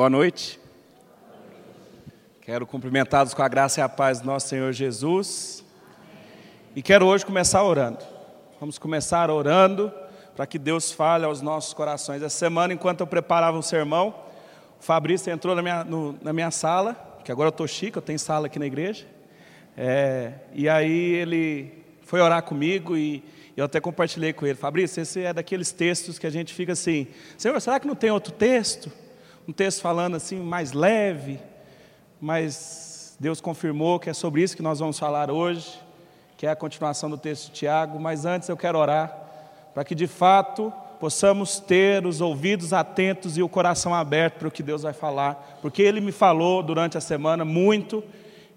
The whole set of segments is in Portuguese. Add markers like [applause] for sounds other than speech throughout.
Boa noite. Quero cumprimentá-los com a graça e a paz do nosso Senhor Jesus. E quero hoje começar orando. Vamos começar orando para que Deus fale aos nossos corações. Essa semana, enquanto eu preparava um sermão, o Fabrício entrou na minha, no, na minha sala, que agora eu estou chique, eu tenho sala aqui na igreja. É, e aí ele foi orar comigo e eu até compartilhei com ele. Fabrício, esse é daqueles textos que a gente fica assim: Senhor, será que não tem outro texto? Um texto falando assim, mais leve, mas Deus confirmou que é sobre isso que nós vamos falar hoje, que é a continuação do texto de Tiago. Mas antes eu quero orar para que de fato possamos ter os ouvidos atentos e o coração aberto para o que Deus vai falar, porque Ele me falou durante a semana muito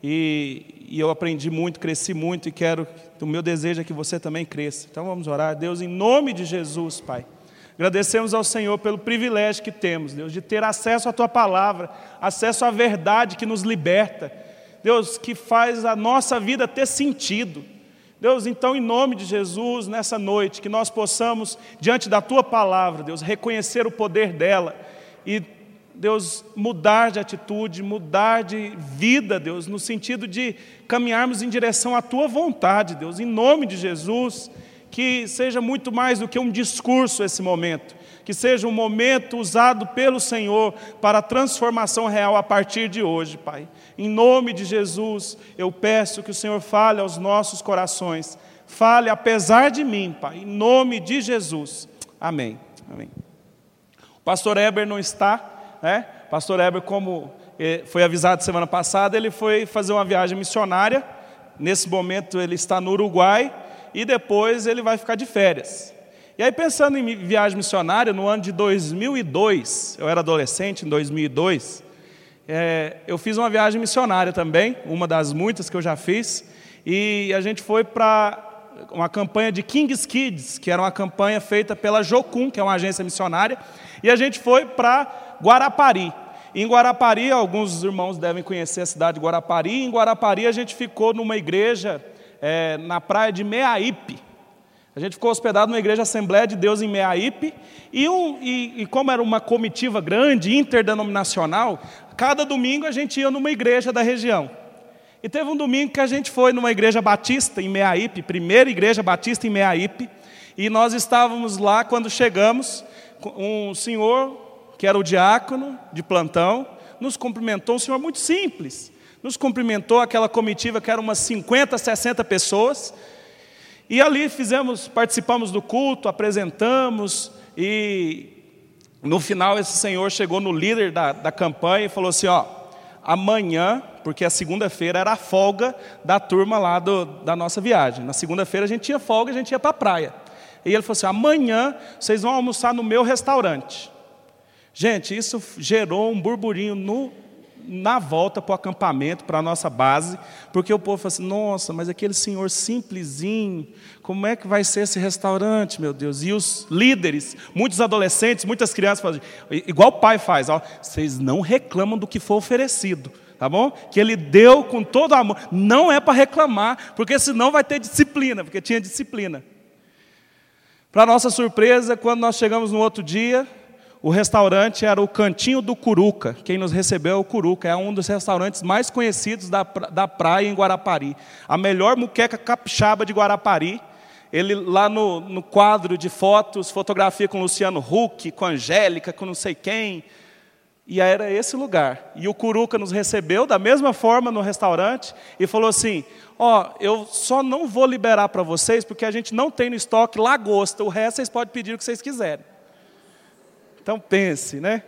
e, e, eu aprendi muito, cresci muito e quero, o meu desejo é que você também cresça. Então vamos orar, Deus, em nome de Jesus, Pai. Agradecemos ao Senhor pelo privilégio que temos, Deus, de ter acesso à Tua palavra, acesso à verdade que nos liberta, Deus, que faz a nossa vida ter sentido. Deus, então, em nome de Jesus, nessa noite, que nós possamos, diante da Tua palavra, Deus, reconhecer o poder dela e Deus, mudar de atitude, mudar de vida, Deus, no sentido de caminharmos em direção à tua vontade, Deus, em nome de Jesus, que seja muito mais do que um discurso esse momento, que seja um momento usado pelo Senhor para a transformação real a partir de hoje, Pai. Em nome de Jesus, eu peço que o Senhor fale aos nossos corações, fale apesar de mim, Pai, em nome de Jesus. Amém. Amém. O pastor Eber não está, né? Pastor Heber, como eh, foi avisado semana passada, ele foi fazer uma viagem missionária. Nesse momento ele está no Uruguai e depois ele vai ficar de férias. E aí pensando em viagem missionária, no ano de 2002, eu era adolescente em 2002, é, eu fiz uma viagem missionária também, uma das muitas que eu já fiz, e a gente foi para uma campanha de Kings Kids, que era uma campanha feita pela Jocum, que é uma agência missionária, e a gente foi para Guarapari. Em Guarapari, alguns irmãos devem conhecer a cidade de Guarapari. Em Guarapari, a gente ficou numa igreja é, na praia de Meaípe. A gente ficou hospedado numa igreja Assembleia de Deus em Meaípe. E, um, e, e como era uma comitiva grande, interdenominacional, cada domingo a gente ia numa igreja da região. E teve um domingo que a gente foi numa igreja batista em Meaípe, primeira igreja batista em Meaípe, e nós estávamos lá quando chegamos, um senhor que era o diácono de plantão, nos cumprimentou, um senhor muito simples, nos cumprimentou aquela comitiva que era umas 50, 60 pessoas, e ali fizemos, participamos do culto, apresentamos, e no final esse senhor chegou no líder da, da campanha e falou assim: ó, amanhã, porque a segunda-feira era a folga da turma lá do, da nossa viagem. Na segunda-feira a gente tinha folga, a gente ia para a praia. E ele falou assim: amanhã vocês vão almoçar no meu restaurante. Gente, isso gerou um burburinho no, na volta para o acampamento, para a nossa base, porque o povo falou assim: nossa, mas aquele senhor simplesinho, como é que vai ser esse restaurante, meu Deus? E os líderes, muitos adolescentes, muitas crianças, fazem, igual o pai faz: ó, vocês não reclamam do que foi oferecido. Tá bom? Que ele deu com todo amor. Não é para reclamar, porque senão vai ter disciplina, porque tinha disciplina. Para nossa surpresa, quando nós chegamos no outro dia, o restaurante era o Cantinho do Curuca. Quem nos recebeu é o Curuca, é um dos restaurantes mais conhecidos da, da praia em Guarapari. A melhor muqueca capixaba de Guarapari. Ele lá no, no quadro de fotos, fotografia com Luciano Huck, com Angélica, com não sei quem. E era esse lugar. E o Curuca nos recebeu da mesma forma no restaurante e falou assim: Ó, oh, eu só não vou liberar para vocês porque a gente não tem no estoque lagosta, o resto vocês podem pedir o que vocês quiserem. Então pense, né?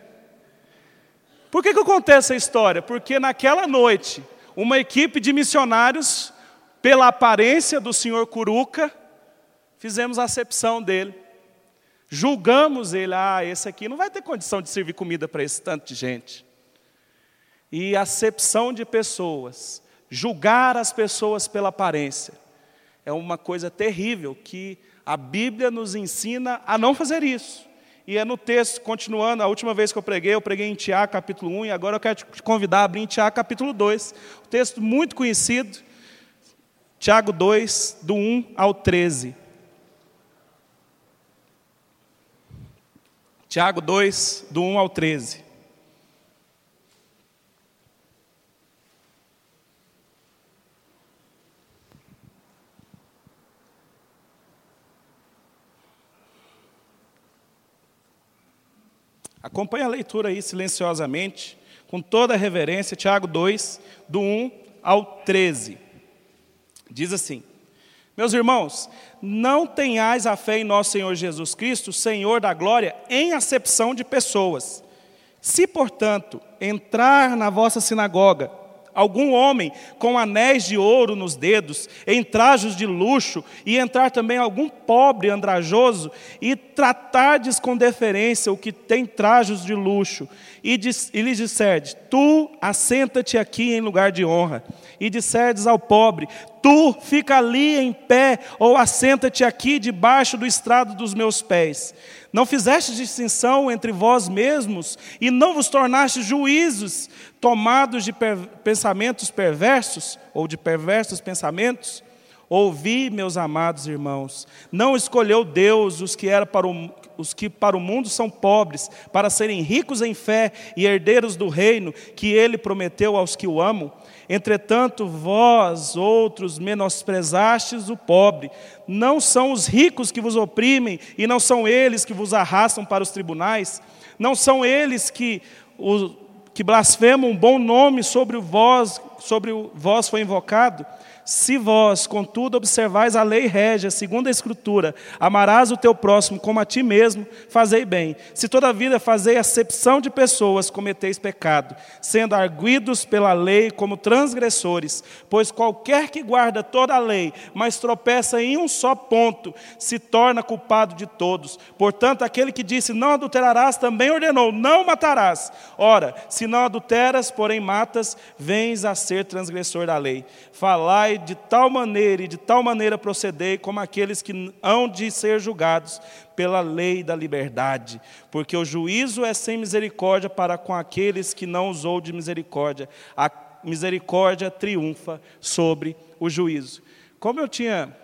Por que, que eu contei essa história? Porque naquela noite, uma equipe de missionários, pela aparência do senhor Curuca, fizemos acepção dele. Julgamos ele, ah, esse aqui não vai ter condição de servir comida para esse tanto de gente. E acepção de pessoas, julgar as pessoas pela aparência, é uma coisa terrível que a Bíblia nos ensina a não fazer isso. E é no texto, continuando, a última vez que eu preguei, eu preguei em Tiago, capítulo 1, e agora eu quero te convidar a abrir em Tiago, capítulo 2. Um texto muito conhecido, Tiago 2, do 1 ao 13. Tiago 2, do 1 ao 13. Acompanhe a leitura aí silenciosamente, com toda a reverência, Tiago 2, do 1 ao 13. Diz assim: Meus irmãos, não tenhais a fé em nosso Senhor Jesus Cristo, Senhor da glória, em acepção de pessoas. Se, portanto, entrar na vossa sinagoga algum homem com anéis de ouro nos dedos, em trajos de luxo, e entrar também algum pobre andrajoso, e tratardes com deferência o que tem trajos de luxo, e, diz, e lhes disserdes, tu assenta-te aqui em lugar de honra, e disserdes ao pobre, tu fica ali em pé, ou assenta-te aqui debaixo do estrado dos meus pés. Não fizeste distinção entre vós mesmos, e não vos tornaste juízes, tomados de per pensamentos perversos, ou de perversos pensamentos? Ouvi, meus amados irmãos, não escolheu Deus os que, era para o, os que para o mundo são pobres, para serem ricos em fé e herdeiros do reino que ele prometeu aos que o amam. Entretanto, vós, outros, menosprezastes o pobre. Não são os ricos que vos oprimem, e não são eles que vos arrastam para os tribunais. Não são eles que, o, que blasfemam um bom nome sobre o vós, sobre o vós foi invocado. Se vós, contudo, observais a lei régia, segundo a Escritura, amarás o teu próximo como a ti mesmo, fazei bem. Se toda vida fazei acepção de pessoas, cometeis pecado, sendo arguidos pela lei como transgressores. Pois qualquer que guarda toda a lei, mas tropeça em um só ponto, se torna culpado de todos. Portanto, aquele que disse não adulterarás, também ordenou, não matarás. Ora, se não adulteras, porém matas, vens a ser transgressor da lei. Falai de tal maneira e de tal maneira procedei como aqueles que hão de ser julgados pela lei da liberdade, porque o juízo é sem misericórdia para com aqueles que não usou de misericórdia. A misericórdia triunfa sobre o juízo. Como eu tinha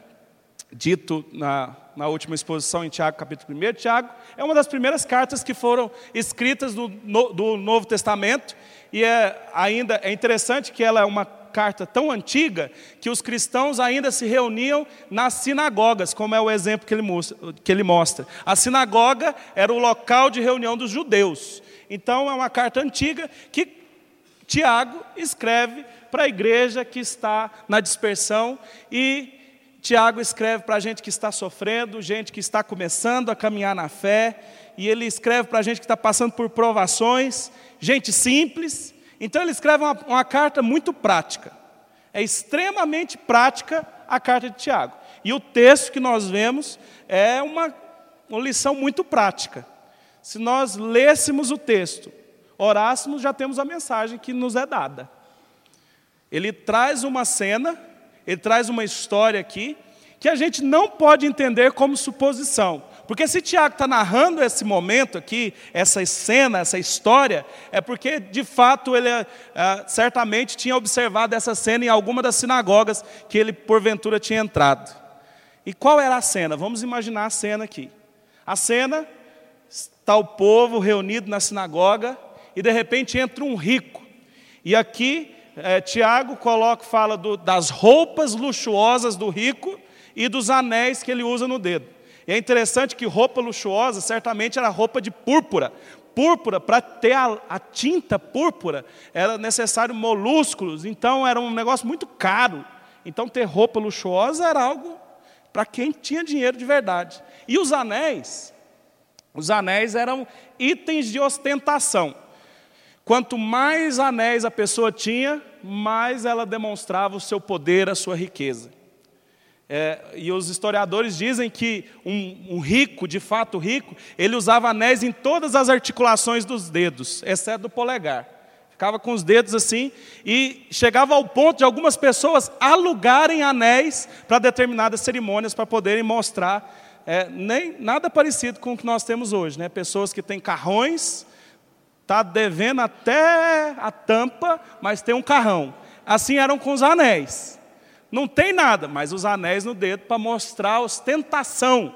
dito na, na última exposição em Tiago, capítulo 1, Tiago é uma das primeiras cartas que foram escritas do, no, do Novo Testamento, e é ainda é interessante que ela é uma carta tão antiga que os cristãos ainda se reuniam nas sinagogas, como é o exemplo que ele, mostra, que ele mostra. A sinagoga era o local de reunião dos judeus. Então é uma carta antiga que Tiago escreve para a igreja que está na dispersão e Tiago escreve para a gente que está sofrendo, gente que está começando a caminhar na fé, e ele escreve para a gente que está passando por provações, gente simples, então ele escreve uma, uma carta muito prática. É extremamente prática a carta de Tiago. E o texto que nós vemos é uma, uma lição muito prática. Se nós lêssemos o texto, orássemos, já temos a mensagem que nos é dada. Ele traz uma cena, ele traz uma história aqui, que a gente não pode entender como suposição. Porque se Tiago está narrando esse momento aqui, essa cena, essa história, é porque de fato ele é, certamente tinha observado essa cena em alguma das sinagogas que ele porventura tinha entrado. E qual era a cena? Vamos imaginar a cena aqui. A cena está o povo reunido na sinagoga e de repente entra um rico. E aqui é, Tiago coloca, fala do, das roupas luxuosas do rico e dos anéis que ele usa no dedo. É interessante que roupa luxuosa certamente era roupa de púrpura. Púrpura, para ter a, a, tinta púrpura, era necessário molúsculos, então era um negócio muito caro. Então ter roupa luxuosa era algo para quem tinha dinheiro de verdade. E os anéis, os anéis eram itens de ostentação. Quanto mais anéis a pessoa tinha, mais ela demonstrava o seu poder, a sua riqueza. É, e os historiadores dizem que um, um, rico, de fato rico, ele usava anéis em todas as articulações dos dedos, exceto do polegar. Ficava com os dedos assim, e chegava ao ponto de algumas pessoas alugarem anéis para determinadas cerimônias, para poderem mostrar, é, nem nada parecido com o que nós temos hoje. Né? Pessoas que têm carrões, está devendo até a tampa, mas tem um carrão. Assim eram com os anéis. Não tem nada, mas os anéis no dedo para mostrar a ostentação.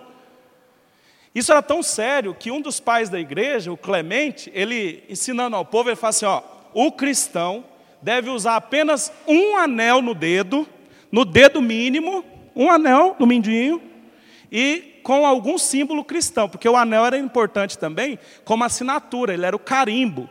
Isso era tão sério que um dos pais da igreja, o Clemente, ele ensinando ao povo, ele fala assim: ó, o cristão deve usar apenas um anel no dedo, no dedo mínimo, um anel no mindinho, e com algum símbolo cristão, porque o anel era importante também como assinatura, ele era o carimbo.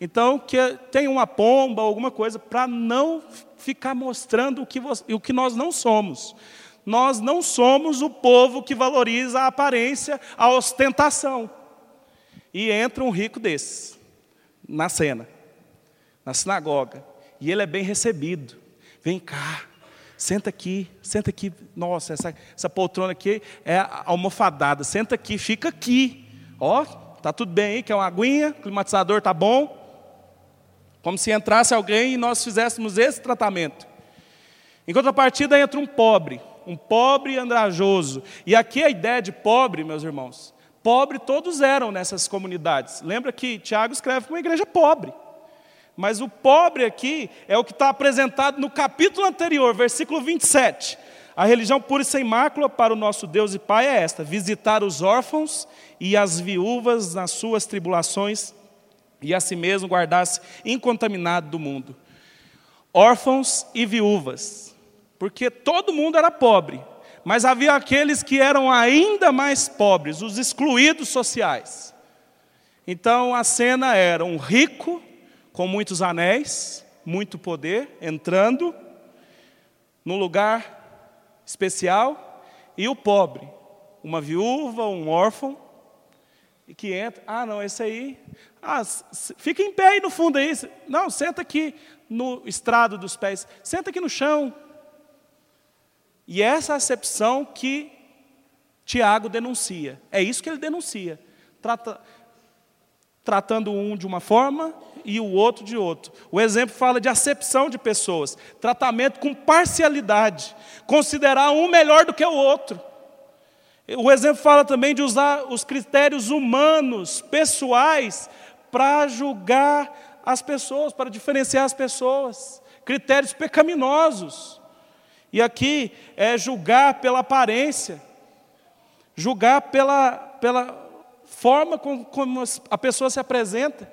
Então, que tem uma pomba, alguma coisa, para não ficar mostrando o que, você, o que nós não somos. Nós não somos o povo que valoriza a aparência, a ostentação. E entra um rico desse na cena, na sinagoga, e ele é bem recebido. Vem cá, senta aqui, senta aqui. Nossa, essa, essa poltrona aqui é almofadada. Senta aqui, fica aqui. Ó, tá tudo bem aí, quer uma aguinha? O climatizador tá bom? Como se entrasse alguém e nós fizéssemos esse tratamento. Em contrapartida, entra um pobre, um pobre andrajoso. E aqui a ideia de pobre, meus irmãos, pobre todos eram nessas comunidades. Lembra que Tiago escreve para uma igreja pobre. Mas o pobre aqui é o que está apresentado no capítulo anterior, versículo 27. A religião pura e sem mácula para o nosso Deus e Pai é esta: visitar os órfãos e as viúvas nas suas tribulações e a si mesmo guardar-se incontaminado do mundo. Órfãos e viúvas, porque todo mundo era pobre, mas havia aqueles que eram ainda mais pobres, os excluídos sociais. Então a cena era um rico com muitos anéis, muito poder, entrando num lugar especial, e o pobre, uma viúva, um órfão, e que entra, ah, não, esse aí, ah, fica em pé aí no fundo aí, não, senta aqui no estrado dos pés, senta aqui no chão. E essa é a acepção que Tiago denuncia, é isso que ele denuncia, Trata, tratando um de uma forma e o outro de outro. O exemplo fala de acepção de pessoas, tratamento com parcialidade, considerar um melhor do que o outro. O exemplo fala também de usar os critérios humanos, pessoais, para julgar as pessoas, para diferenciar as pessoas. Critérios pecaminosos. E aqui é julgar pela aparência, julgar pela, pela forma como, como a pessoa se apresenta.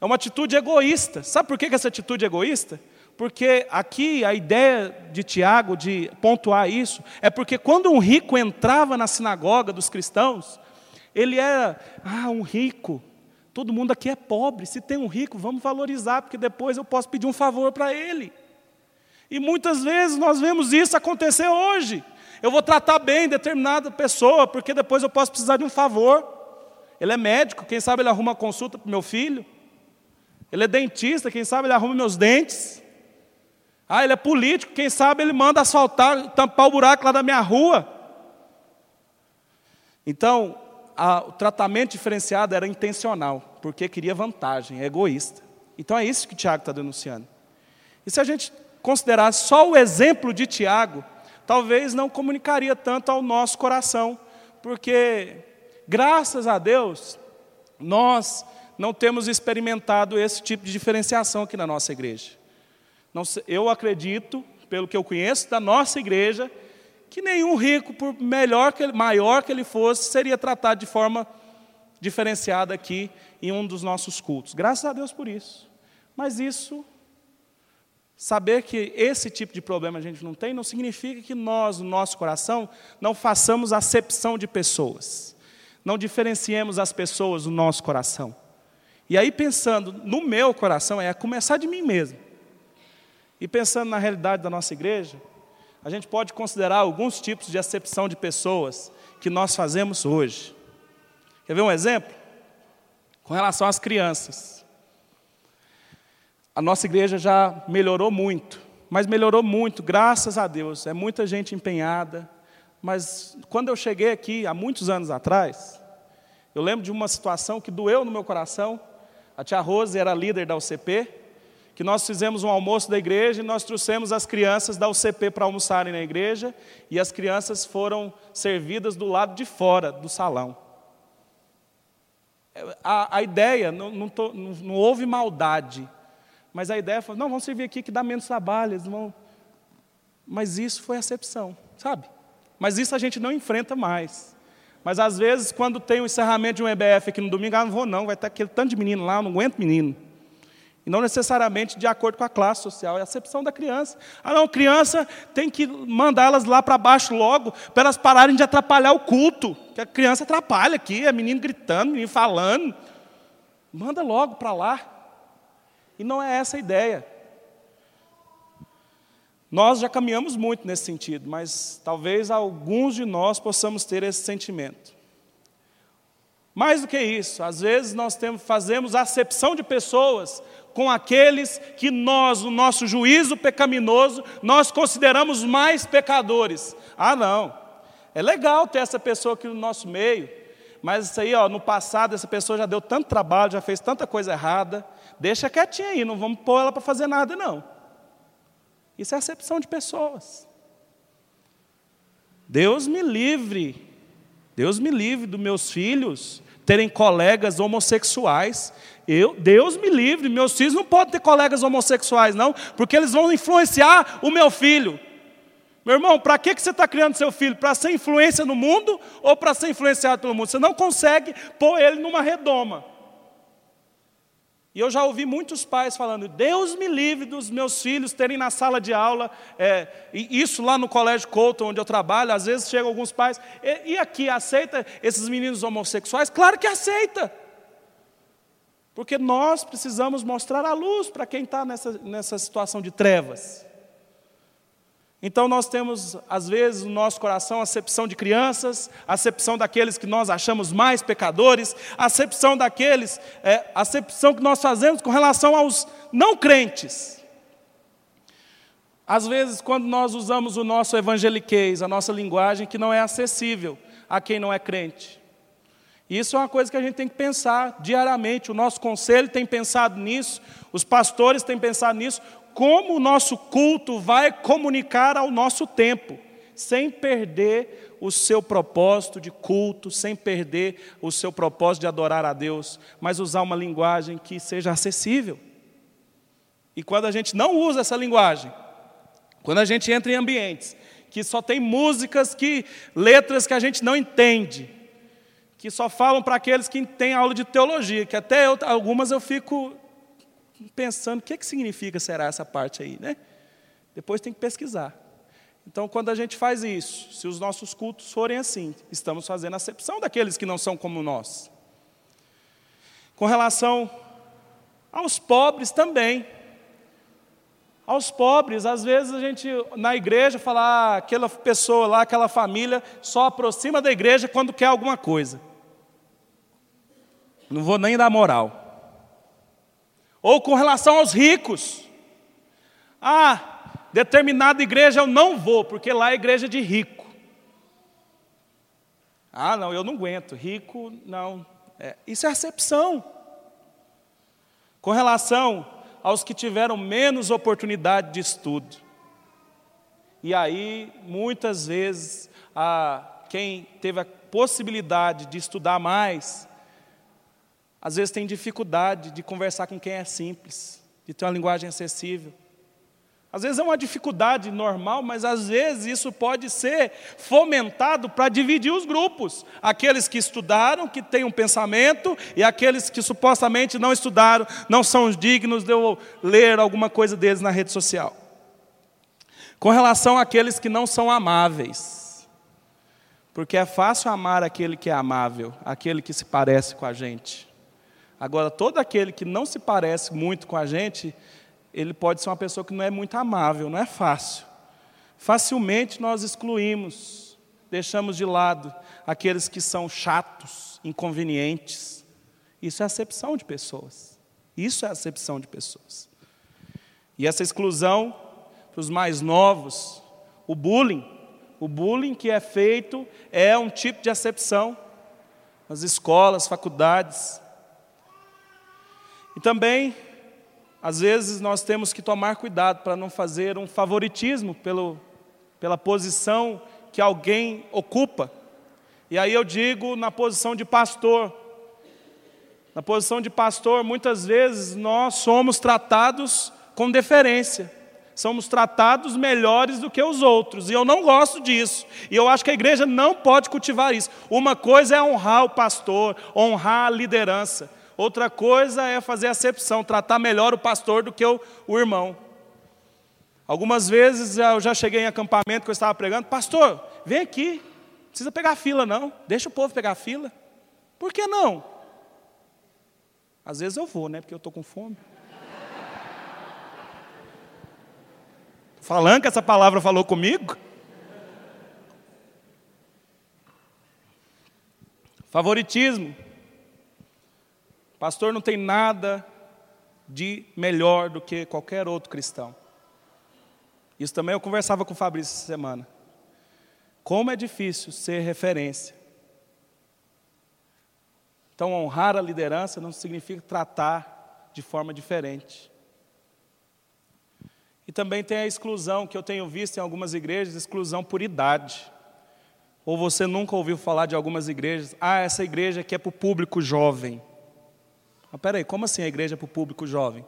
É uma atitude egoísta. Sabe por que essa atitude é egoísta? Porque aqui a ideia de Tiago de pontuar isso é porque quando um rico entrava na sinagoga dos cristãos, ele era, ah, um rico. Todo mundo aqui é pobre. Se tem um rico, vamos valorizar, porque depois eu posso pedir um favor para ele. E muitas vezes nós vemos isso acontecer hoje. Eu vou tratar bem determinada pessoa, porque depois eu posso precisar de um favor. Ele é médico, quem sabe ele arruma uma consulta para meu filho. Ele é dentista, quem sabe ele arruma meus dentes. Ah, ele é político, quem sabe ele manda asfaltar, tampar o buraco lá da minha rua. Então, a, o tratamento diferenciado era intencional, porque queria vantagem, é egoísta. Então é isso que Tiago está denunciando. E se a gente considerar só o exemplo de Tiago, talvez não comunicaria tanto ao nosso coração, porque, graças a Deus, nós não temos experimentado esse tipo de diferenciação aqui na nossa igreja. Eu acredito, pelo que eu conheço da nossa igreja, que nenhum rico, por melhor que ele, maior que ele fosse, seria tratado de forma diferenciada aqui em um dos nossos cultos. Graças a Deus por isso. Mas isso, saber que esse tipo de problema a gente não tem, não significa que nós, no nosso coração, não façamos acepção de pessoas. Não diferenciemos as pessoas no nosso coração. E aí, pensando no meu coração, é começar de mim mesmo. E pensando na realidade da nossa igreja, a gente pode considerar alguns tipos de acepção de pessoas que nós fazemos hoje. Quer ver um exemplo? Com relação às crianças. A nossa igreja já melhorou muito, mas melhorou muito, graças a Deus. É muita gente empenhada. Mas quando eu cheguei aqui, há muitos anos atrás, eu lembro de uma situação que doeu no meu coração, a tia Rose era líder da UCP, que nós fizemos um almoço da igreja e nós trouxemos as crianças da UCP para almoçarem na igreja e as crianças foram servidas do lado de fora do salão. A, a ideia, não, não, tô, não, não, houve maldade, mas a ideia foi: não, vamos servir aqui que dá menos trabalho. Eles vão... Mas isso foi acepção, sabe? Mas isso a gente não enfrenta mais. Mas às vezes, quando tem o encerramento de um EBF aqui no domingo, ah, não vou não, vai ter aquele tanto de menino lá, eu não aguento menino. E não necessariamente de acordo com a classe social, é a acepção da criança. Ah, não, criança tem que mandá-las lá para baixo logo, para elas pararem de atrapalhar o culto. Que a criança atrapalha aqui, é menino gritando, menino falando. Manda logo para lá. E não é essa a ideia. Nós já caminhamos muito nesse sentido, mas talvez alguns de nós possamos ter esse sentimento. Mais do que isso, às vezes nós temos, fazemos acepção de pessoas com aqueles que nós, no nosso juízo pecaminoso, nós consideramos mais pecadores. Ah, não. É legal ter essa pessoa aqui no nosso meio, mas isso aí, ó, no passado, essa pessoa já deu tanto trabalho, já fez tanta coisa errada. Deixa quietinha aí, não vamos pôr ela para fazer nada, não. Isso é acepção de pessoas. Deus me livre Deus me livre dos meus filhos terem colegas homossexuais. Eu, Deus me livre, meus filhos não podem ter colegas homossexuais, não, porque eles vão influenciar o meu filho. Meu irmão, para que, que você está criando seu filho? Para ser influência no mundo ou para ser influenciado pelo mundo? Você não consegue pôr ele numa redoma. E eu já ouvi muitos pais falando: Deus me livre dos meus filhos terem na sala de aula, é, isso lá no colégio Couto, onde eu trabalho, às vezes chegam alguns pais, e, e aqui, aceita esses meninos homossexuais? Claro que aceita, porque nós precisamos mostrar a luz para quem está nessa, nessa situação de trevas. Então nós temos, às vezes, no nosso coração, acepção de crianças, acepção daqueles que nós achamos mais pecadores, acepção daqueles, é, acepção que nós fazemos com relação aos não crentes. Às vezes, quando nós usamos o nosso evangeliquez, a nossa linguagem, que não é acessível a quem não é crente. Isso é uma coisa que a gente tem que pensar diariamente. O nosso conselho tem pensado nisso, os pastores têm pensado nisso, como o nosso culto vai comunicar ao nosso tempo, sem perder o seu propósito de culto, sem perder o seu propósito de adorar a Deus, mas usar uma linguagem que seja acessível. E quando a gente não usa essa linguagem, quando a gente entra em ambientes que só tem músicas que letras que a gente não entende, que só falam para aqueles que têm aula de teologia, que até eu, algumas eu fico pensando o que, que significa será essa parte aí, né? Depois tem que pesquisar. Então, quando a gente faz isso, se os nossos cultos forem assim, estamos fazendo acepção daqueles que não são como nós. Com relação aos pobres também. Aos pobres, às vezes a gente na igreja fala, ah, aquela pessoa lá, aquela família, só aproxima da igreja quando quer alguma coisa. Não vou nem dar moral. Ou com relação aos ricos. Ah, determinada igreja eu não vou, porque lá é igreja de rico. Ah, não, eu não aguento. Rico, não. É, isso é acepção. Com relação aos que tiveram menos oportunidade de estudo. E aí, muitas vezes, a, quem teve a possibilidade de estudar mais, às vezes tem dificuldade de conversar com quem é simples, de ter uma linguagem acessível. Às vezes é uma dificuldade normal, mas às vezes isso pode ser fomentado para dividir os grupos. Aqueles que estudaram, que têm um pensamento, e aqueles que supostamente não estudaram, não são dignos de eu ler alguma coisa deles na rede social. Com relação àqueles que não são amáveis. Porque é fácil amar aquele que é amável, aquele que se parece com a gente. Agora, todo aquele que não se parece muito com a gente, ele pode ser uma pessoa que não é muito amável, não é fácil. Facilmente nós excluímos, deixamos de lado aqueles que são chatos, inconvenientes. Isso é acepção de pessoas. Isso é acepção de pessoas. E essa exclusão para os mais novos, o bullying, o bullying que é feito é um tipo de acepção nas escolas, faculdades. E também, às vezes, nós temos que tomar cuidado para não fazer um favoritismo pelo, pela posição que alguém ocupa. E aí eu digo na posição de pastor. Na posição de pastor, muitas vezes nós somos tratados com deferência. Somos tratados melhores do que os outros, e eu não gosto disso. E eu acho que a igreja não pode cultivar isso. Uma coisa é honrar o pastor, honrar a liderança. Outra coisa é fazer acepção, tratar melhor o pastor do que o, o irmão. Algumas vezes eu já cheguei em acampamento que eu estava pregando, pastor, vem aqui, não precisa pegar fila não, deixa o povo pegar fila. Por que não? Às vezes eu vou, né? Porque eu estou com fome. [laughs] Falando que essa palavra falou comigo. Favoritismo. Pastor não tem nada de melhor do que qualquer outro cristão. Isso também eu conversava com o Fabrício essa semana. Como é difícil ser referência. Então, honrar a liderança não significa tratar de forma diferente. E também tem a exclusão que eu tenho visto em algumas igrejas, exclusão por idade. Ou você nunca ouviu falar de algumas igrejas, ah, essa igreja aqui é para o público jovem. Mas peraí, como assim a igreja é para o público jovem?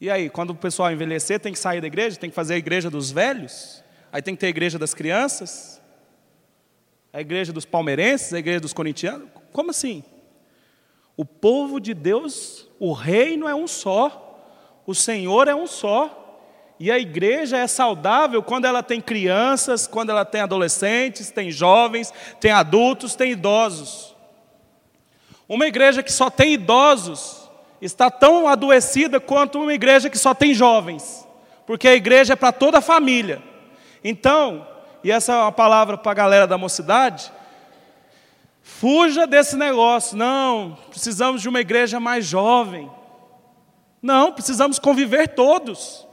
E aí, quando o pessoal envelhecer, tem que sair da igreja? Tem que fazer a igreja dos velhos? Aí tem que ter a igreja das crianças? A igreja dos palmeirenses? A igreja dos corintianos? Como assim? O povo de Deus, o reino é um só, o Senhor é um só. E a igreja é saudável quando ela tem crianças, quando ela tem adolescentes, tem jovens, tem adultos, tem idosos. Uma igreja que só tem idosos está tão adoecida quanto uma igreja que só tem jovens, porque a igreja é para toda a família. Então, e essa é uma palavra para a galera da mocidade, fuja desse negócio. Não, precisamos de uma igreja mais jovem. Não, precisamos conviver todos.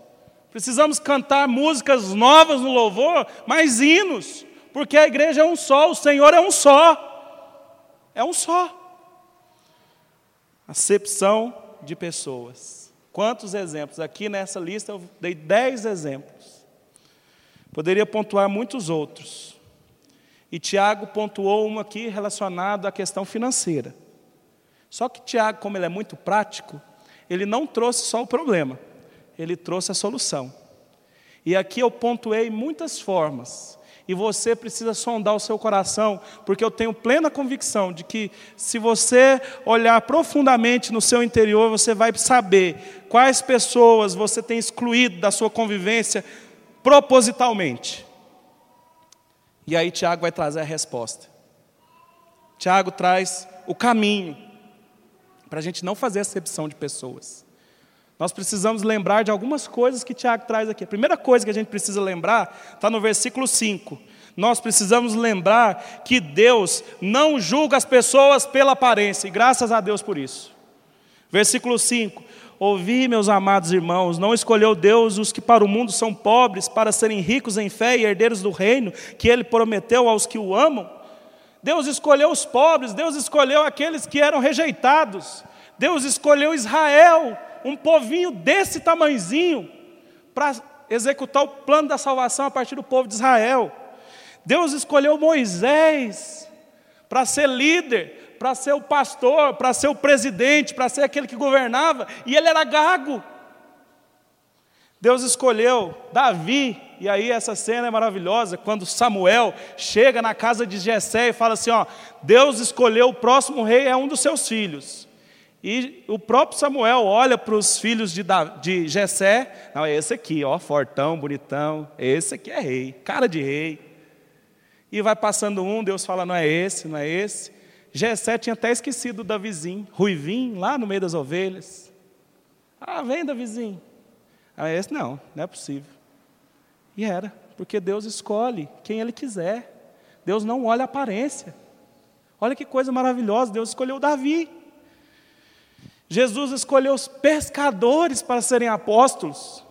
Precisamos cantar músicas novas no louvor, mais hinos, porque a igreja é um só, o Senhor é um só. É um só. Acepção de pessoas. Quantos exemplos? Aqui nessa lista eu dei dez exemplos. Poderia pontuar muitos outros. E Tiago pontuou um aqui relacionado à questão financeira. Só que Tiago, como ele é muito prático, ele não trouxe só o problema ele trouxe a solução. E aqui eu pontuei muitas formas. E você precisa sondar o seu coração, porque eu tenho plena convicção de que, se você olhar profundamente no seu interior, você vai saber quais pessoas você tem excluído da sua convivência propositalmente. E aí, Tiago vai trazer a resposta. Tiago traz o caminho para a gente não fazer acepção de pessoas. Nós precisamos lembrar de algumas coisas que Tiago traz aqui. A primeira coisa que a gente precisa lembrar está no versículo 5. Nós precisamos lembrar que Deus não julga as pessoas pela aparência, e graças a Deus por isso. Versículo 5: Ouvi, meus amados irmãos, não escolheu Deus os que para o mundo são pobres, para serem ricos em fé e herdeiros do reino que ele prometeu aos que o amam? Deus escolheu os pobres, Deus escolheu aqueles que eram rejeitados, Deus escolheu Israel, um povinho desse tamanhozinho para executar o plano da salvação a partir do povo de Israel. Deus escolheu Moisés para ser líder, para ser o pastor, para ser o presidente, para ser aquele que governava, e ele era gago. Deus escolheu Davi, e aí essa cena é maravilhosa, quando Samuel chega na casa de Jessé e fala assim, ó, Deus escolheu o próximo rei é um dos seus filhos. E o próprio Samuel olha para os filhos de, de Jessé, não, é esse aqui, ó, fortão, bonitão, esse aqui é rei, cara de rei. E vai passando um, Deus fala, não é esse, não é esse. Jessé tinha até esquecido da vizinho, Ruivinho, lá no meio das ovelhas. Ah, vem da vizinho. Ah, esse não, não é possível. E era, porque Deus escolhe quem Ele quiser. Deus não olha a aparência. Olha que coisa maravilhosa, Deus escolheu Davi. Jesus escolheu os pescadores para serem apóstolos.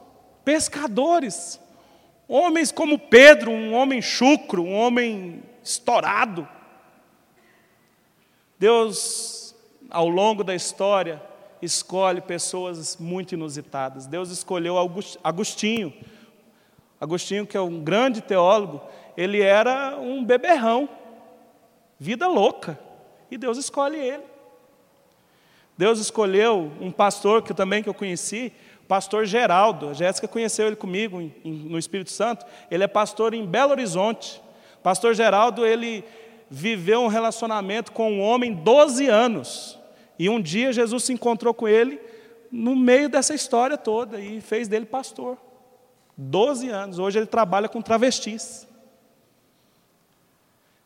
Pescadores. Homens como Pedro, um homem chucro, um homem estourado. Deus, ao longo da história, escolhe pessoas muito inusitadas. Deus escolheu Agostinho. Agostinho, que é um grande teólogo, ele era um beberrão, vida louca. E Deus escolhe ele. Deus escolheu um pastor que também que eu conheci, pastor Geraldo. A Jéssica conheceu ele comigo em, no Espírito Santo. Ele é pastor em Belo Horizonte. Pastor Geraldo, ele viveu um relacionamento com um homem 12 anos. E um dia Jesus se encontrou com ele no meio dessa história toda e fez dele pastor. Doze anos. Hoje ele trabalha com travestis.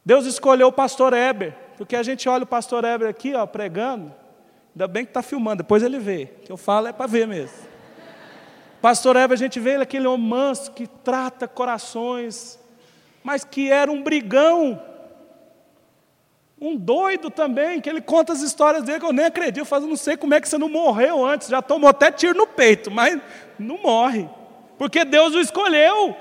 Deus escolheu o pastor Eber, porque a gente olha o pastor Eber aqui, ó, pregando. Ainda bem que está filmando, depois ele vê. O que eu falo é para ver mesmo. Pastor Eber, a gente vê ele aquele homem manso que trata corações, mas que era um brigão. Um doido também, que ele conta as histórias dele que eu nem acredito. Eu falo, não sei como é que você não morreu antes, já tomou até tiro no peito, mas não morre, porque Deus o escolheu.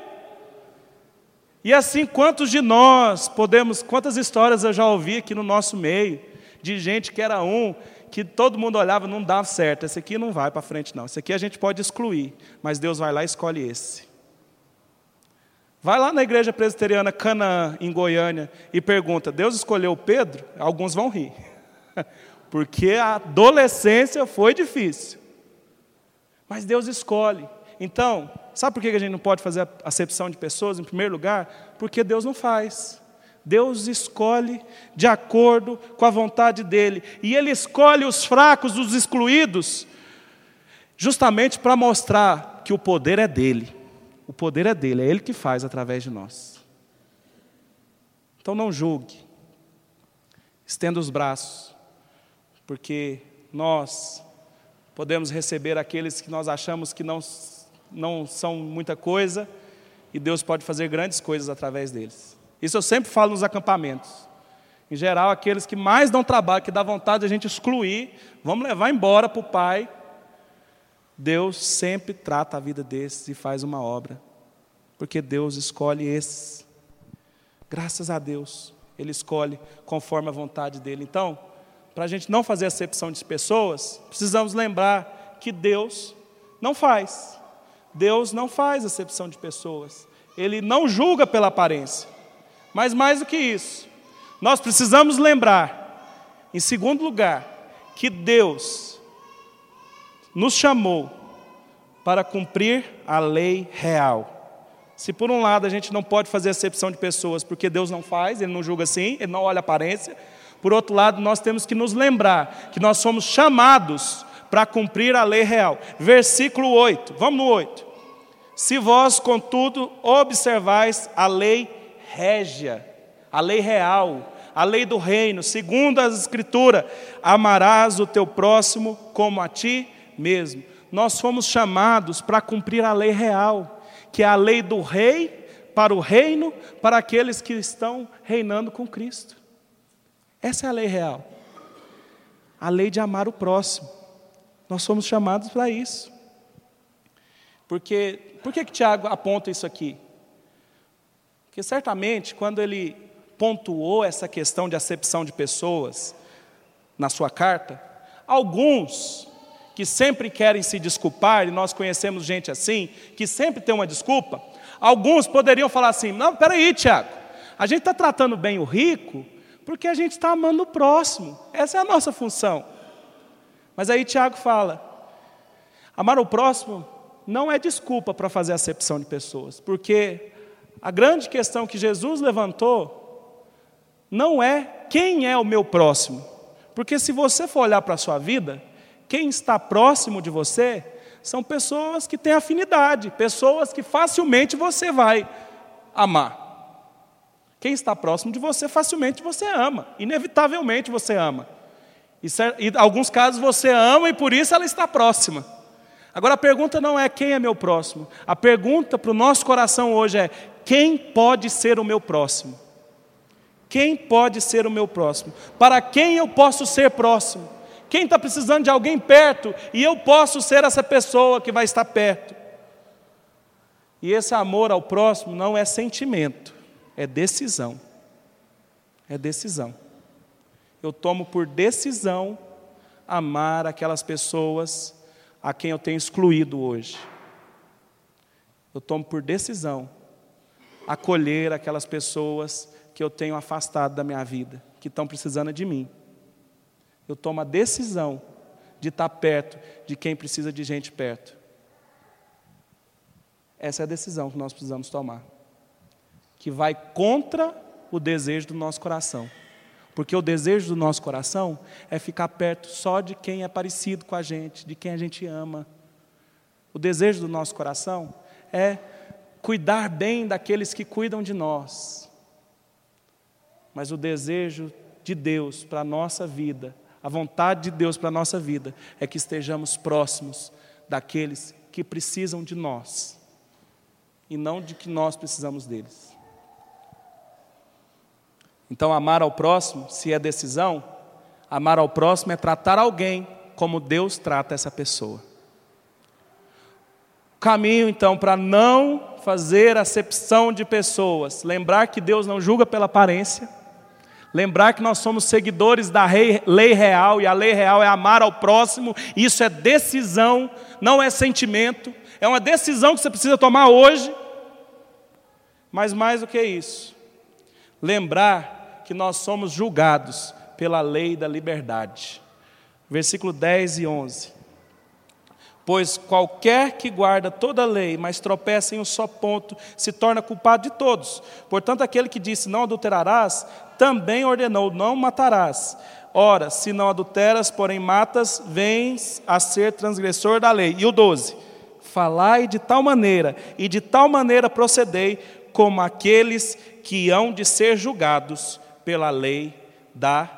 E assim, quantos de nós podemos, quantas histórias eu já ouvi aqui no nosso meio, de gente que era um, que todo mundo olhava, não dava certo, esse aqui não vai para frente não, esse aqui a gente pode excluir, mas Deus vai lá e escolhe esse. Vai lá na igreja presbiteriana Canaã, em Goiânia, e pergunta: Deus escolheu Pedro? Alguns vão rir, [laughs] porque a adolescência foi difícil, mas Deus escolhe. Então, sabe por que a gente não pode fazer acepção de pessoas, em primeiro lugar? Porque Deus não faz. Deus escolhe de acordo com a vontade dEle. E Ele escolhe os fracos, os excluídos, justamente para mostrar que o poder é dEle. O poder é dEle, é Ele que faz através de nós. Então não julgue, estenda os braços, porque nós podemos receber aqueles que nós achamos que não não são muita coisa, e Deus pode fazer grandes coisas através deles. Isso eu sempre falo nos acampamentos. Em geral, aqueles que mais dão trabalho, que dá vontade de a gente excluir, vamos levar embora para o Pai. Deus sempre trata a vida desses e faz uma obra, porque Deus escolhe esses. Graças a Deus, Ele escolhe conforme a vontade dEle. Então, para a gente não fazer acepção de pessoas, precisamos lembrar que Deus não faz. Deus não faz acepção de pessoas. Ele não julga pela aparência. Mas mais do que isso, nós precisamos lembrar, em segundo lugar, que Deus nos chamou para cumprir a lei real. Se por um lado a gente não pode fazer acepção de pessoas, porque Deus não faz, Ele não julga assim, Ele não olha a aparência. Por outro lado, nós temos que nos lembrar que nós somos chamados para cumprir a lei real. Versículo 8, vamos no 8. Se vós, contudo, observais a lei régia, a lei real, a lei do reino, segundo as Escrituras, amarás o teu próximo como a ti mesmo. Nós fomos chamados para cumprir a lei real, que é a lei do rei para o reino, para aqueles que estão reinando com Cristo. Essa é a lei real. A lei de amar o próximo. Nós somos chamados para isso. Porque, por que, que Tiago aponta isso aqui? Porque certamente, quando ele pontuou essa questão de acepção de pessoas na sua carta, alguns que sempre querem se desculpar, e nós conhecemos gente assim, que sempre tem uma desculpa, alguns poderiam falar assim: não, peraí, Tiago, a gente está tratando bem o rico porque a gente está amando o próximo, essa é a nossa função. Mas aí Tiago fala: amar o próximo não é desculpa para fazer acepção de pessoas, porque a grande questão que Jesus levantou não é quem é o meu próximo, porque se você for olhar para a sua vida, quem está próximo de você são pessoas que têm afinidade, pessoas que facilmente você vai amar. Quem está próximo de você, facilmente você ama, inevitavelmente você ama. E, em alguns casos você ama e por isso ela está próxima. Agora a pergunta não é quem é meu próximo. A pergunta para o nosso coração hoje é: quem pode ser o meu próximo? Quem pode ser o meu próximo? Para quem eu posso ser próximo? Quem está precisando de alguém perto e eu posso ser essa pessoa que vai estar perto? E esse amor ao próximo não é sentimento, é decisão. É decisão. Eu tomo por decisão amar aquelas pessoas a quem eu tenho excluído hoje. Eu tomo por decisão acolher aquelas pessoas que eu tenho afastado da minha vida, que estão precisando de mim. Eu tomo a decisão de estar perto de quem precisa de gente perto. Essa é a decisão que nós precisamos tomar, que vai contra o desejo do nosso coração. Porque o desejo do nosso coração é ficar perto só de quem é parecido com a gente, de quem a gente ama. O desejo do nosso coração é cuidar bem daqueles que cuidam de nós. Mas o desejo de Deus para a nossa vida, a vontade de Deus para a nossa vida, é que estejamos próximos daqueles que precisam de nós, e não de que nós precisamos deles. Então, amar ao próximo, se é decisão, amar ao próximo é tratar alguém como Deus trata essa pessoa. Caminho, então, para não fazer acepção de pessoas, lembrar que Deus não julga pela aparência, lembrar que nós somos seguidores da lei real e a lei real é amar ao próximo, isso é decisão, não é sentimento, é uma decisão que você precisa tomar hoje. Mas mais do que isso, lembrar que nós somos julgados pela lei da liberdade. Versículo 10 e 11. Pois qualquer que guarda toda a lei, mas tropeça em um só ponto, se torna culpado de todos. Portanto, aquele que disse não adulterarás, também ordenou não matarás. Ora, se não adulteras, porém matas, vens a ser transgressor da lei. E o 12: Falai de tal maneira, e de tal maneira procedei, como aqueles que hão de ser julgados pela lei da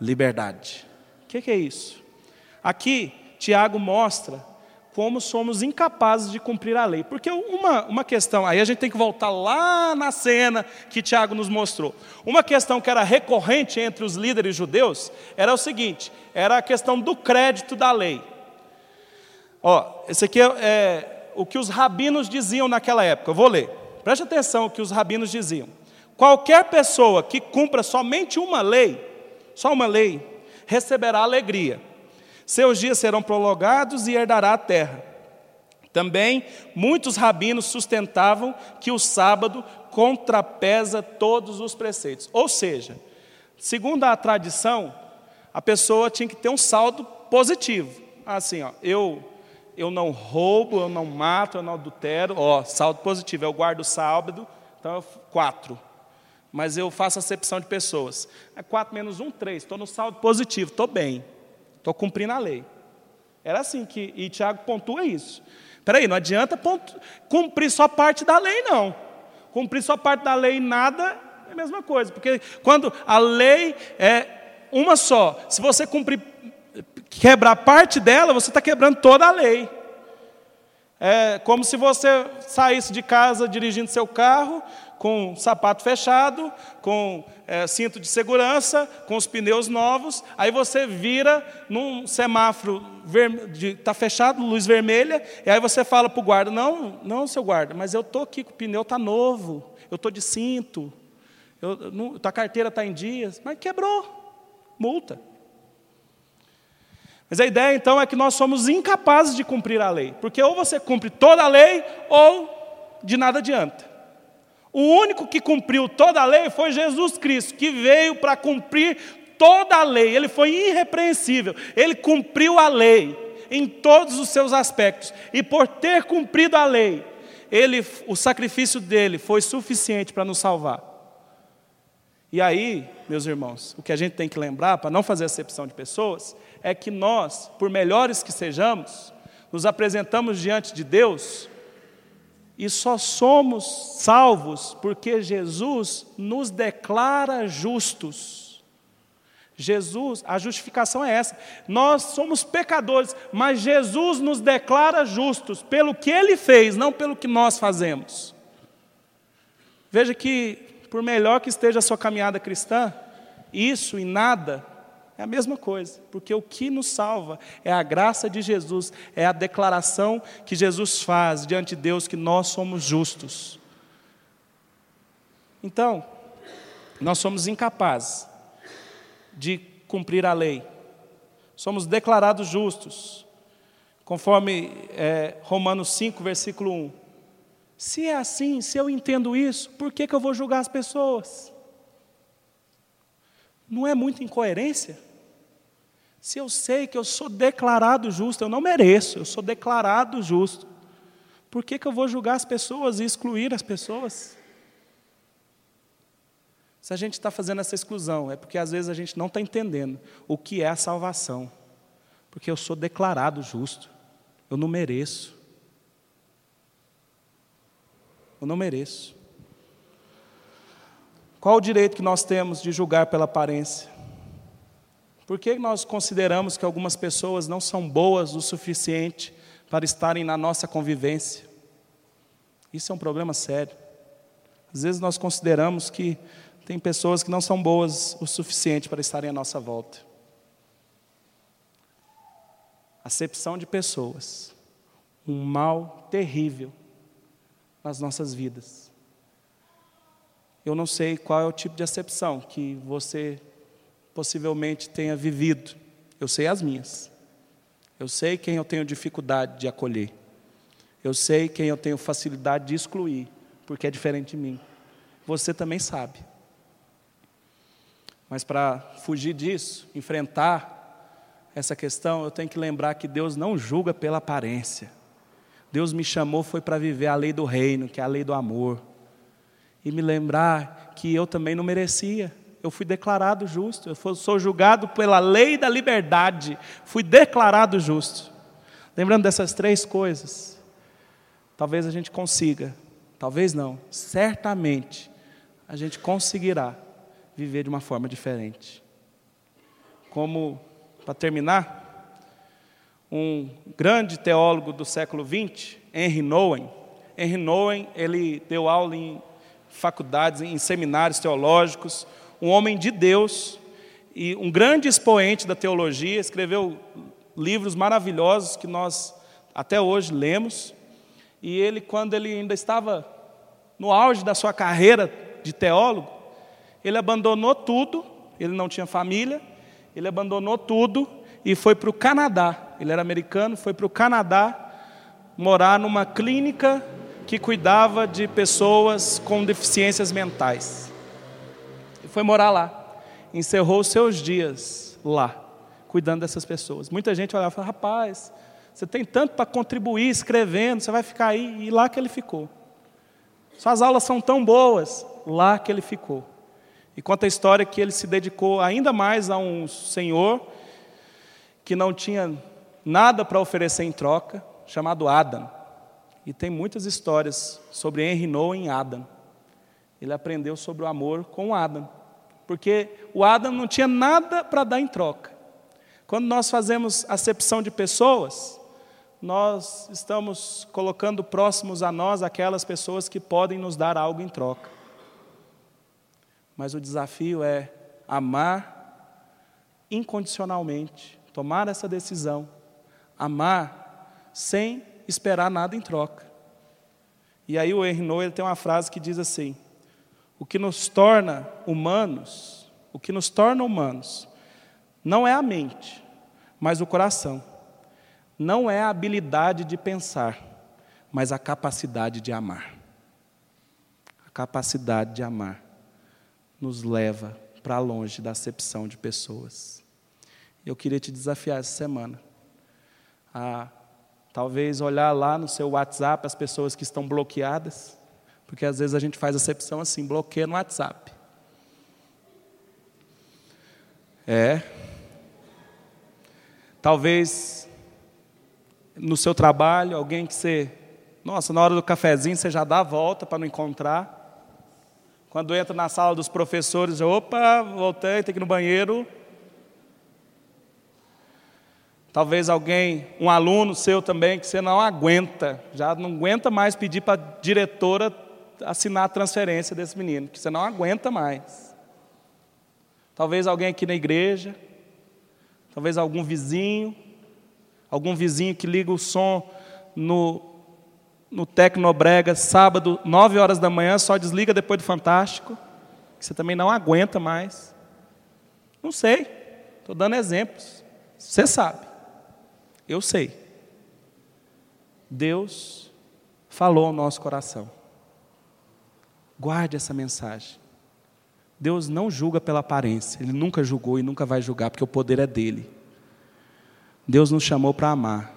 liberdade. O que, que é isso? Aqui, Tiago mostra como somos incapazes de cumprir a lei. Porque uma, uma questão, aí a gente tem que voltar lá na cena que Tiago nos mostrou. Uma questão que era recorrente entre os líderes judeus era o seguinte: era a questão do crédito da lei. Ó, esse aqui é, é o que os rabinos diziam naquela época. Eu vou ler. Preste atenção o que os rabinos diziam. Qualquer pessoa que cumpra somente uma lei, só uma lei, receberá alegria seus dias serão prolongados e herdará a terra. Também muitos rabinos sustentavam que o sábado contrapesa todos os preceitos. Ou seja, segundo a tradição, a pessoa tinha que ter um saldo positivo. Assim, ó, eu eu não roubo, eu não mato, eu não adultero. Ó, saldo positivo, eu guardo o sábado, então quatro. Mas eu faço acepção de pessoas. É quatro menos um, três. Estou no saldo positivo, estou bem. Estou cumprindo a lei. Era assim que, e Tiago pontua isso. Espera aí, não adianta pontu, cumprir só parte da lei, não. Cumprir só parte da lei e nada é a mesma coisa. Porque quando a lei é uma só, se você cumprir, quebrar parte dela, você está quebrando toda a lei. É como se você saísse de casa dirigindo seu carro, com sapato fechado, com é, cinto de segurança, com os pneus novos, aí você vira num semáforo, está fechado, luz vermelha, e aí você fala para o guarda, não, não, seu guarda, mas eu estou aqui, o pneu está novo, eu estou de cinto, eu, não, tua carteira está em dias, mas quebrou, multa. Mas a ideia então é que nós somos incapazes de cumprir a lei, porque ou você cumpre toda a lei, ou de nada adianta. O único que cumpriu toda a lei foi Jesus Cristo, que veio para cumprir toda a lei. Ele foi irrepreensível. Ele cumpriu a lei em todos os seus aspectos. E por ter cumprido a lei, ele, o sacrifício dele foi suficiente para nos salvar. E aí, meus irmãos, o que a gente tem que lembrar, para não fazer acepção de pessoas, é que nós, por melhores que sejamos, nos apresentamos diante de Deus e só somos salvos porque Jesus nos declara justos. Jesus, a justificação é essa. Nós somos pecadores, mas Jesus nos declara justos pelo que ele fez, não pelo que nós fazemos. Veja que, por melhor que esteja a sua caminhada cristã, isso e nada é a mesma coisa, porque o que nos salva é a graça de Jesus, é a declaração que Jesus faz diante de Deus que nós somos justos. Então, nós somos incapazes de cumprir a lei, somos declarados justos, conforme é, Romanos 5, versículo 1. Se é assim, se eu entendo isso, por que, que eu vou julgar as pessoas? Não é muita incoerência? Se eu sei que eu sou declarado justo, eu não mereço, eu sou declarado justo. Por que, que eu vou julgar as pessoas e excluir as pessoas? Se a gente está fazendo essa exclusão, é porque às vezes a gente não está entendendo o que é a salvação. Porque eu sou declarado justo. Eu não mereço. Eu não mereço. Qual o direito que nós temos de julgar pela aparência? Por que nós consideramos que algumas pessoas não são boas o suficiente para estarem na nossa convivência? Isso é um problema sério. Às vezes nós consideramos que tem pessoas que não são boas o suficiente para estarem à nossa volta. Acepção de pessoas, um mal terrível nas nossas vidas. Eu não sei qual é o tipo de acepção que você possivelmente tenha vivido. Eu sei as minhas. Eu sei quem eu tenho dificuldade de acolher. Eu sei quem eu tenho facilidade de excluir, porque é diferente de mim. Você também sabe. Mas para fugir disso, enfrentar essa questão, eu tenho que lembrar que Deus não julga pela aparência. Deus me chamou foi para viver a lei do reino, que é a lei do amor. E me lembrar que eu também não merecia eu fui declarado justo, eu sou julgado pela lei da liberdade, fui declarado justo. Lembrando dessas três coisas, talvez a gente consiga, talvez não, certamente a gente conseguirá viver de uma forma diferente. Como, para terminar, um grande teólogo do século XX, Henry Nouwen, Henry Nouwen, ele deu aula em faculdades, em seminários teológicos, um homem de Deus e um grande expoente da teologia, escreveu livros maravilhosos que nós até hoje lemos. E ele, quando ele ainda estava no auge da sua carreira de teólogo, ele abandonou tudo, ele não tinha família, ele abandonou tudo e foi para o Canadá. Ele era americano, foi para o Canadá morar numa clínica que cuidava de pessoas com deficiências mentais foi morar lá. Encerrou os seus dias lá, cuidando dessas pessoas. Muita gente olhava e falava, rapaz, você tem tanto para contribuir escrevendo, você vai ficar aí. E lá que ele ficou. Suas aulas são tão boas, lá que ele ficou. E conta a história que ele se dedicou ainda mais a um senhor que não tinha nada para oferecer em troca, chamado Adam. E tem muitas histórias sobre Henry Noah em Adam. Ele aprendeu sobre o amor com Adam porque o Adam não tinha nada para dar em troca. Quando nós fazemos acepção de pessoas, nós estamos colocando próximos a nós aquelas pessoas que podem nos dar algo em troca. Mas o desafio é amar incondicionalmente, tomar essa decisão, amar sem esperar nada em troca. E aí o Henry tem uma frase que diz assim: o que nos torna humanos, o que nos torna humanos, não é a mente, mas o coração. Não é a habilidade de pensar, mas a capacidade de amar. A capacidade de amar nos leva para longe da acepção de pessoas. Eu queria te desafiar essa semana a talvez olhar lá no seu WhatsApp as pessoas que estão bloqueadas porque às vezes a gente faz acepção assim, bloqueia no WhatsApp. É. Talvez no seu trabalho, alguém que você. Nossa, na hora do cafezinho você já dá a volta para não encontrar. Quando entra na sala dos professores, opa, voltei, tem que ir no banheiro. Talvez alguém, um aluno seu também, que você não aguenta, já não aguenta mais pedir para a diretora assinar a transferência desse menino, que você não aguenta mais. Talvez alguém aqui na igreja, talvez algum vizinho, algum vizinho que liga o som no, no Tecnobrega sábado, nove horas da manhã, só desliga depois do Fantástico, que você também não aguenta mais. Não sei, estou dando exemplos. Você sabe, eu sei. Deus falou ao nosso coração. Guarde essa mensagem. Deus não julga pela aparência, Ele nunca julgou e nunca vai julgar, porque o poder é dele. Deus nos chamou para amar,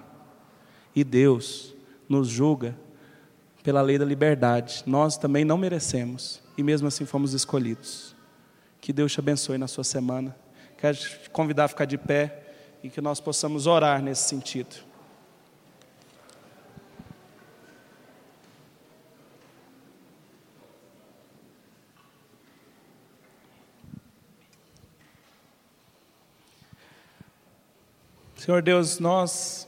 e Deus nos julga pela lei da liberdade. Nós também não merecemos, e mesmo assim fomos escolhidos. Que Deus te abençoe na sua semana. Quero te convidar a ficar de pé e que nós possamos orar nesse sentido. Senhor Deus, nós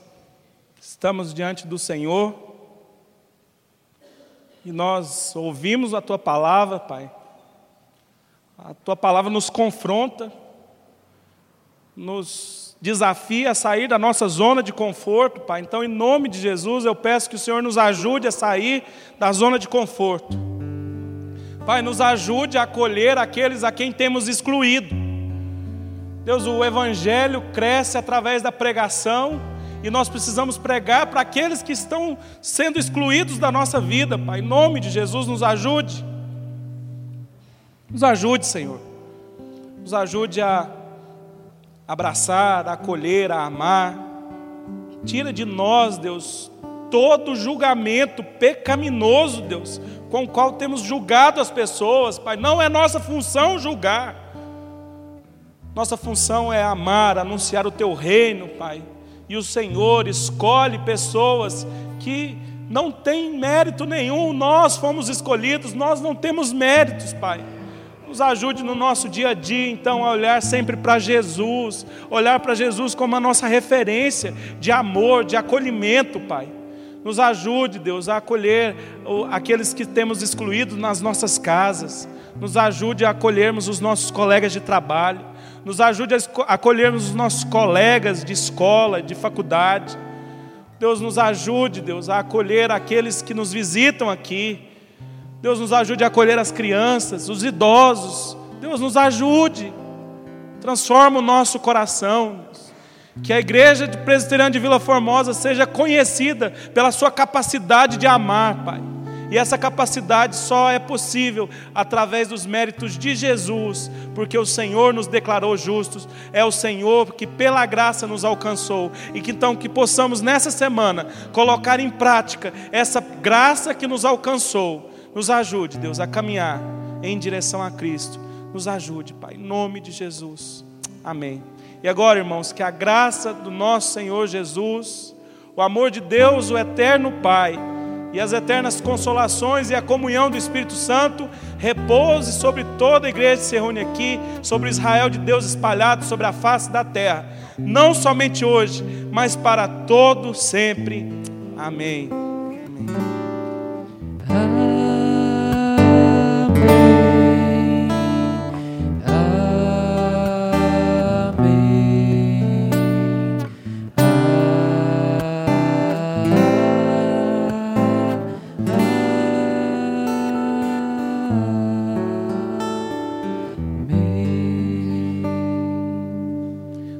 estamos diante do Senhor e nós ouvimos a tua palavra, Pai. A tua palavra nos confronta, nos desafia a sair da nossa zona de conforto, Pai. Então, em nome de Jesus, eu peço que o Senhor nos ajude a sair da zona de conforto. Pai, nos ajude a acolher aqueles a quem temos excluído. Deus, o Evangelho cresce através da pregação e nós precisamos pregar para aqueles que estão sendo excluídos da nossa vida, Pai. Em nome de Jesus, nos ajude. Nos ajude, Senhor. Nos ajude a abraçar, a acolher, a amar. Tira de nós, Deus, todo julgamento pecaminoso, Deus, com o qual temos julgado as pessoas, Pai. Não é nossa função julgar. Nossa função é amar, anunciar o teu reino, Pai. E o Senhor escolhe pessoas que não têm mérito nenhum, nós fomos escolhidos, nós não temos méritos, Pai. Nos ajude no nosso dia a dia, então, a olhar sempre para Jesus, olhar para Jesus como a nossa referência de amor, de acolhimento, Pai. Nos ajude, Deus, a acolher aqueles que temos excluídos nas nossas casas. Nos ajude a acolhermos os nossos colegas de trabalho nos ajude a acolhermos os nossos colegas de escola, de faculdade. Deus nos ajude, Deus, a acolher aqueles que nos visitam aqui. Deus nos ajude a acolher as crianças, os idosos. Deus nos ajude. Transforma o nosso coração. Que a igreja de Presbiteriana de Vila Formosa seja conhecida pela sua capacidade de amar, Pai. E essa capacidade só é possível através dos méritos de Jesus, porque o Senhor nos declarou justos, é o Senhor que pela graça nos alcançou. E que então que possamos nessa semana colocar em prática essa graça que nos alcançou. Nos ajude, Deus, a caminhar em direção a Cristo. Nos ajude, Pai, em nome de Jesus. Amém. E agora, irmãos, que a graça do nosso Senhor Jesus, o amor de Deus, o eterno Pai, e as eternas consolações e a comunhão do Espírito Santo repouse sobre toda a igreja que se reúne aqui, sobre Israel de Deus espalhado sobre a face da terra, não somente hoje, mas para todo sempre. Amém. Amém.